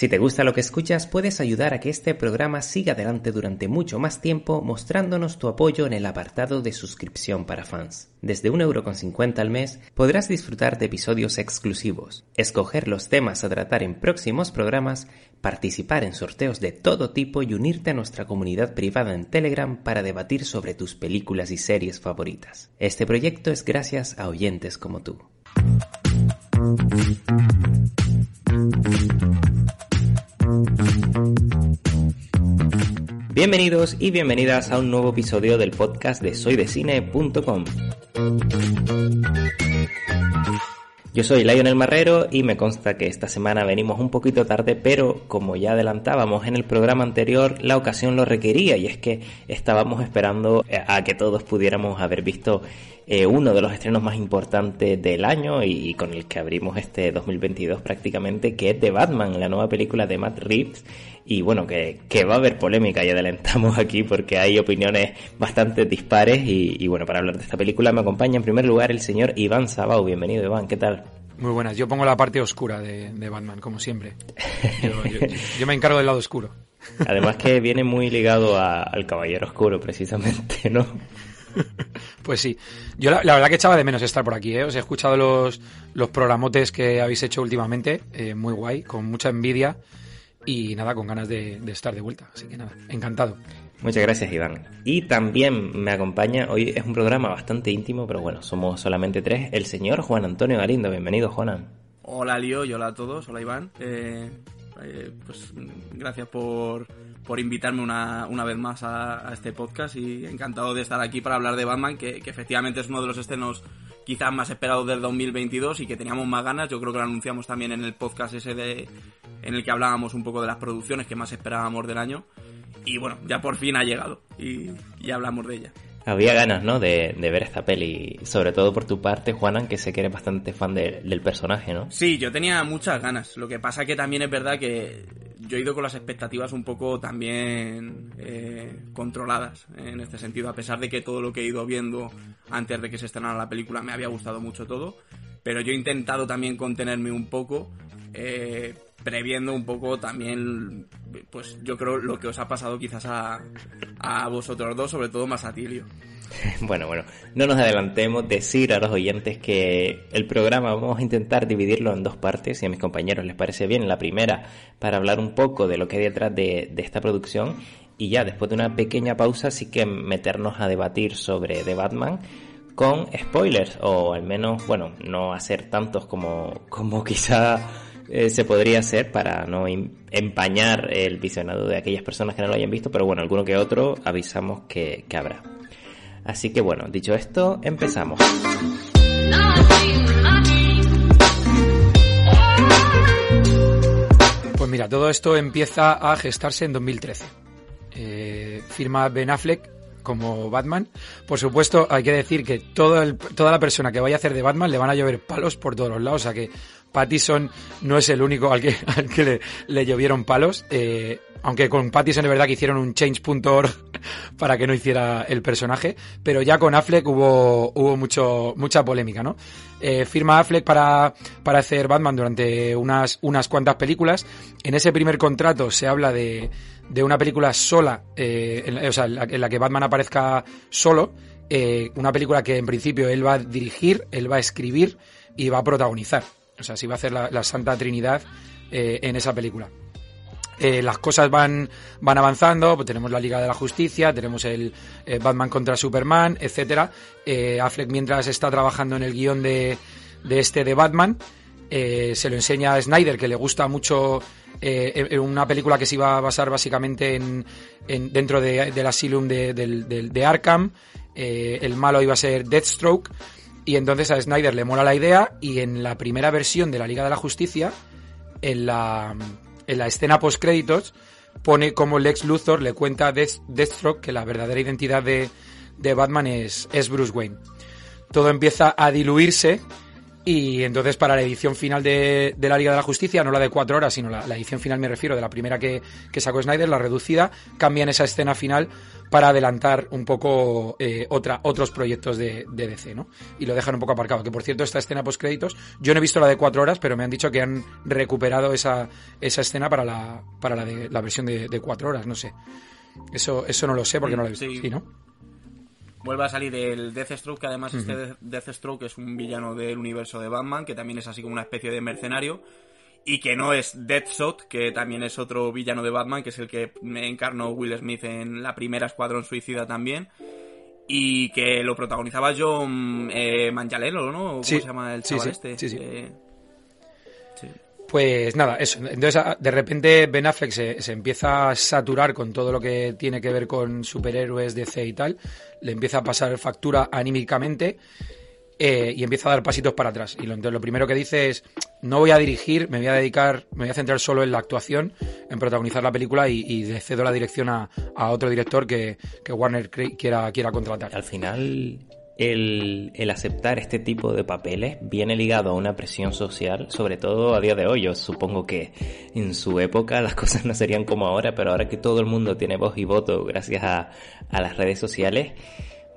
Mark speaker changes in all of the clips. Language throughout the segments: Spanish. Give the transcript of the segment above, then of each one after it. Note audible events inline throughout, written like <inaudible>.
Speaker 1: Si te gusta lo que escuchas, puedes ayudar a que este programa siga adelante durante mucho más tiempo mostrándonos tu apoyo en el apartado de suscripción para fans. Desde 1,50€ al mes podrás disfrutar de episodios exclusivos, escoger los temas a tratar en próximos programas, participar en sorteos de todo tipo y unirte a nuestra comunidad privada en Telegram para debatir sobre tus películas y series favoritas. Este proyecto es gracias a oyentes como tú. Bienvenidos y bienvenidas a un nuevo episodio del podcast de soydecine.com. Yo soy Lionel Marrero y me consta que esta semana venimos un poquito tarde, pero como ya adelantábamos en el programa anterior, la ocasión lo requería y es que estábamos esperando a que todos pudiéramos haber visto eh, uno de los estrenos más importantes del año y, con el que abrimos este 2022 prácticamente, que es The Batman, la nueva película de Matt Reeves. Y bueno, que, va a haber polémica y adelantamos aquí porque hay opiniones bastante dispares. Y, bueno, para hablar de esta película me acompaña en primer lugar el señor Iván Sabau. Bienvenido, Iván, ¿qué tal?
Speaker 2: Muy buenas, yo pongo la parte oscura de, Batman, como siempre. Yo, me encargo del lado oscuro.
Speaker 1: Además que viene muy ligado al Caballero Oscuro, precisamente, ¿no? <laughs>
Speaker 2: Pues sí. Yo la, verdad que echaba de menos estar por aquí, ¿eh? Os he escuchado los, los programotes que habéis hecho últimamente, eh, muy guay, con mucha envidia y nada, con ganas de, estar de vuelta. Así que nada, encantado.
Speaker 1: Muchas gracias, Iván. Y también me acompaña, hoy es un programa bastante íntimo, pero bueno, somos solamente tres, el señor Juan Antonio Galindo. Bienvenido, Juanan.
Speaker 3: Hola, Lío, y hola a todos. Hola, Iván. Eh, eh, pues gracias por, por invitarme una, una vez más a, este podcast y encantado de estar aquí para hablar de Batman, que, efectivamente es uno de los estrenos quizás más esperados del 2022 y que teníamos más ganas. Yo creo que lo anunciamos también en el podcast ese de, en el que hablábamos un poco de las producciones que más esperábamos del año. Y bueno, ya por fin ha llegado y, y hablamos de ella.
Speaker 1: Había ganas, ¿no? De, ver esta peli, sobre todo por tu parte, Juanan, que sé que eres bastante fan del personaje, ¿no?
Speaker 3: Sí, yo tenía muchas ganas. Lo que pasa que también es verdad que yo he ido con las expectativas un poco también eh, controladas en este sentido, a pesar de que todo lo que he ido viendo antes de que se estrenara la película me había gustado mucho todo, pero yo he intentado también contenerme un poco. Eh, previendo un poco también, pues yo creo lo que os ha pasado quizás a, a vosotros dos, sobre todo más a Tilio. <laughs>
Speaker 1: Bueno, bueno, no nos adelantemos, decir a los oyentes que el programa vamos a intentar dividirlo en dos partes, si a mis compañeros les parece bien. La primera, para hablar un poco de lo que hay detrás de, de esta producción, y ya después de una pequeña pausa, sí que meternos a debatir sobre The Batman con spoilers, o al menos, bueno, no hacer tantos como, como quizá eh, se podría hacer para no empañar el visionado de aquellas personas que no lo hayan visto, pero bueno, alguno que otro avisamos que, habrá. Así que bueno, dicho esto, empezamos.
Speaker 2: Pues mira, todo esto empieza a gestarse en 2013. Eh, firma Ben Affleck como Batman. Por supuesto, hay que decir que toda la persona que vaya a hacer de Batman le van a llover palos por todos los lados, o sea que Pattison no es el único al que, <laughs> al que le, llovieron palos. Eh, aunque con Pattison es verdad que hicieron un change.org <laughs> para que no hiciera el personaje, pero ya con Affleck hubo, hubo mucho, mucha polémica, ¿no? Eh, firma Affleck para, para hacer Batman durante unas, unas cuantas películas. En ese primer contrato se habla de, de una película sola, eh, en, o sea, en la, que Batman aparezca solo, eh, una película que en principio él va a dirigir, él va a escribir y va a protagonizar. O sea, sí va a hacer la, Santa Trinidad eh, en esa película. Eh, las cosas van, van avanzando, pues tenemos la Liga de la Justicia, tenemos el eh, Batman contra Superman, etcétera. Affleck mientras está trabajando en el guion de, de este de Batman, se lo enseña a Snyder, que le gusta mucho en una película que se iba a basar básicamente en, dentro de, del asylum de, de Arkham. El malo iba a ser Deathstroke. Y entonces a Snyder le mola la idea y en la primera versión de la Liga de la Justicia, en la, en la escena post créditos, pone como Lex Luthor le cuenta a Deathstroke que la verdadera identidad de, de Batman es, es Bruce Wayne. Todo empieza a diluirse y entonces para la edición final de, la Liga de la Justicia, no la de cuatro horas, sino la, edición final me refiero, de la primera que, sacó Snyder, la reducida, cambian esa escena final para adelantar un poco eh, otra, otros proyectos de, DC, ¿no? Y lo dejan un poco aparcado. Que por cierto, esta escena post créditos, yo no he visto la de cuatro horas, pero me han dicho que han recuperado esa, esa escena para la, para la, de, la versión de, de cuatro horas, no sé. Eso, eso no lo sé porque no la he visto. Sí, ¿no?
Speaker 3: Vuelve a salir el Deathstroke, que además este Deathstroke es un villano del universo de Batman, que también es así como una especie de mercenario. Y que no es Deathshot, que también es otro villano de Batman, que es el que encarnó Will Smith en la primera Escuadrón Suicida también. Y que lo protagonizaba John eh, ¿no? ¿Cómo se llama el chaval este? Sí, sí. Eh,
Speaker 2: pues nada, eso. Entonces, de repente Ben Affleck se, empieza a saturar con todo lo que tiene que ver con superhéroes, DC y tal. Le empieza a pasar factura anímicamente eh, y empieza a dar pasitos para atrás. Y lo, primero que dice es, no voy a dirigir, me voy a dedicar, me voy a centrar solo en la actuación, en protagonizar la película y, y cedo la dirección a, a otro director que, que Warner quiera, quiera contratar.
Speaker 1: Al final el, el, aceptar este tipo de papeles viene ligado a una presión social, sobre todo a día de hoy. Yo supongo que en su época las <laughs> cosas no serían como ahora, pero ahora que todo el mundo tiene voz y voto gracias a, a las redes sociales,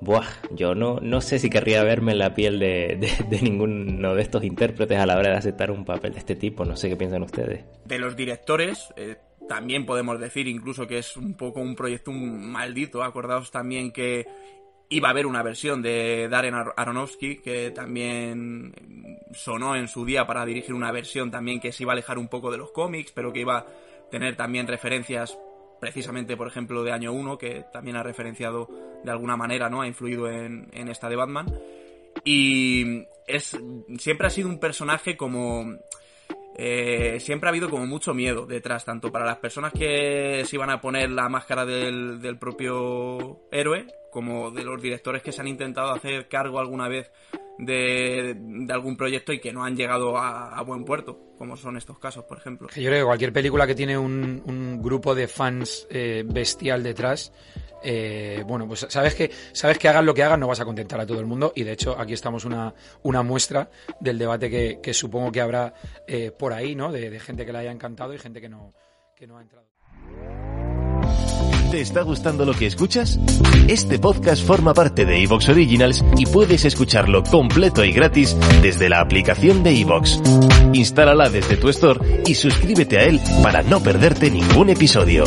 Speaker 1: buah, yo no, no sé si querría verme en la piel de, de, ninguno de estos intérpretes a la hora de aceptar un papel de este tipo. No sé qué piensan ustedes.
Speaker 3: De los directores, eh, también podemos decir incluso que es un poco un proyecto maldito. Acordaos también que iba a haber una versión de Darren Aronofsky que también sonó en su día para dirigir una versión también que se iba a alejar un poco de los cómics, pero que iba a tener también referencias precisamente, por ejemplo, de Año 1, que también ha referenciado de alguna manera, ¿no? Ha influido en, en esta de Batman. Y es siempre ha sido un personaje como eh, siempre ha habido como mucho miedo detrás, tanto para las personas que se iban a poner la máscara del, del propio héroe, como de los directores que se han intentado hacer cargo alguna vez de, algún proyecto y que no han llegado a, buen puerto, como son estos casos, por ejemplo.
Speaker 2: Yo creo que cualquier película que tiene un, un grupo de fans eh, bestial detrás, eh, bueno, pues sabes que, sabes que hagan lo que hagan, no vas a contentar a todo el mundo. Y de hecho, aquí estamos una, una muestra del debate que, supongo que habrá eh, por ahí, ¿no? De, de, gente que le haya encantado y gente que no, que no ha entrado.
Speaker 4: ¿Te está gustando lo que escuchas? Este podcast forma parte de Evox Originals y puedes escucharlo completo y gratis desde la aplicación de Evox. Instálala desde tu store y suscríbete a él para no perderte ningún episodio.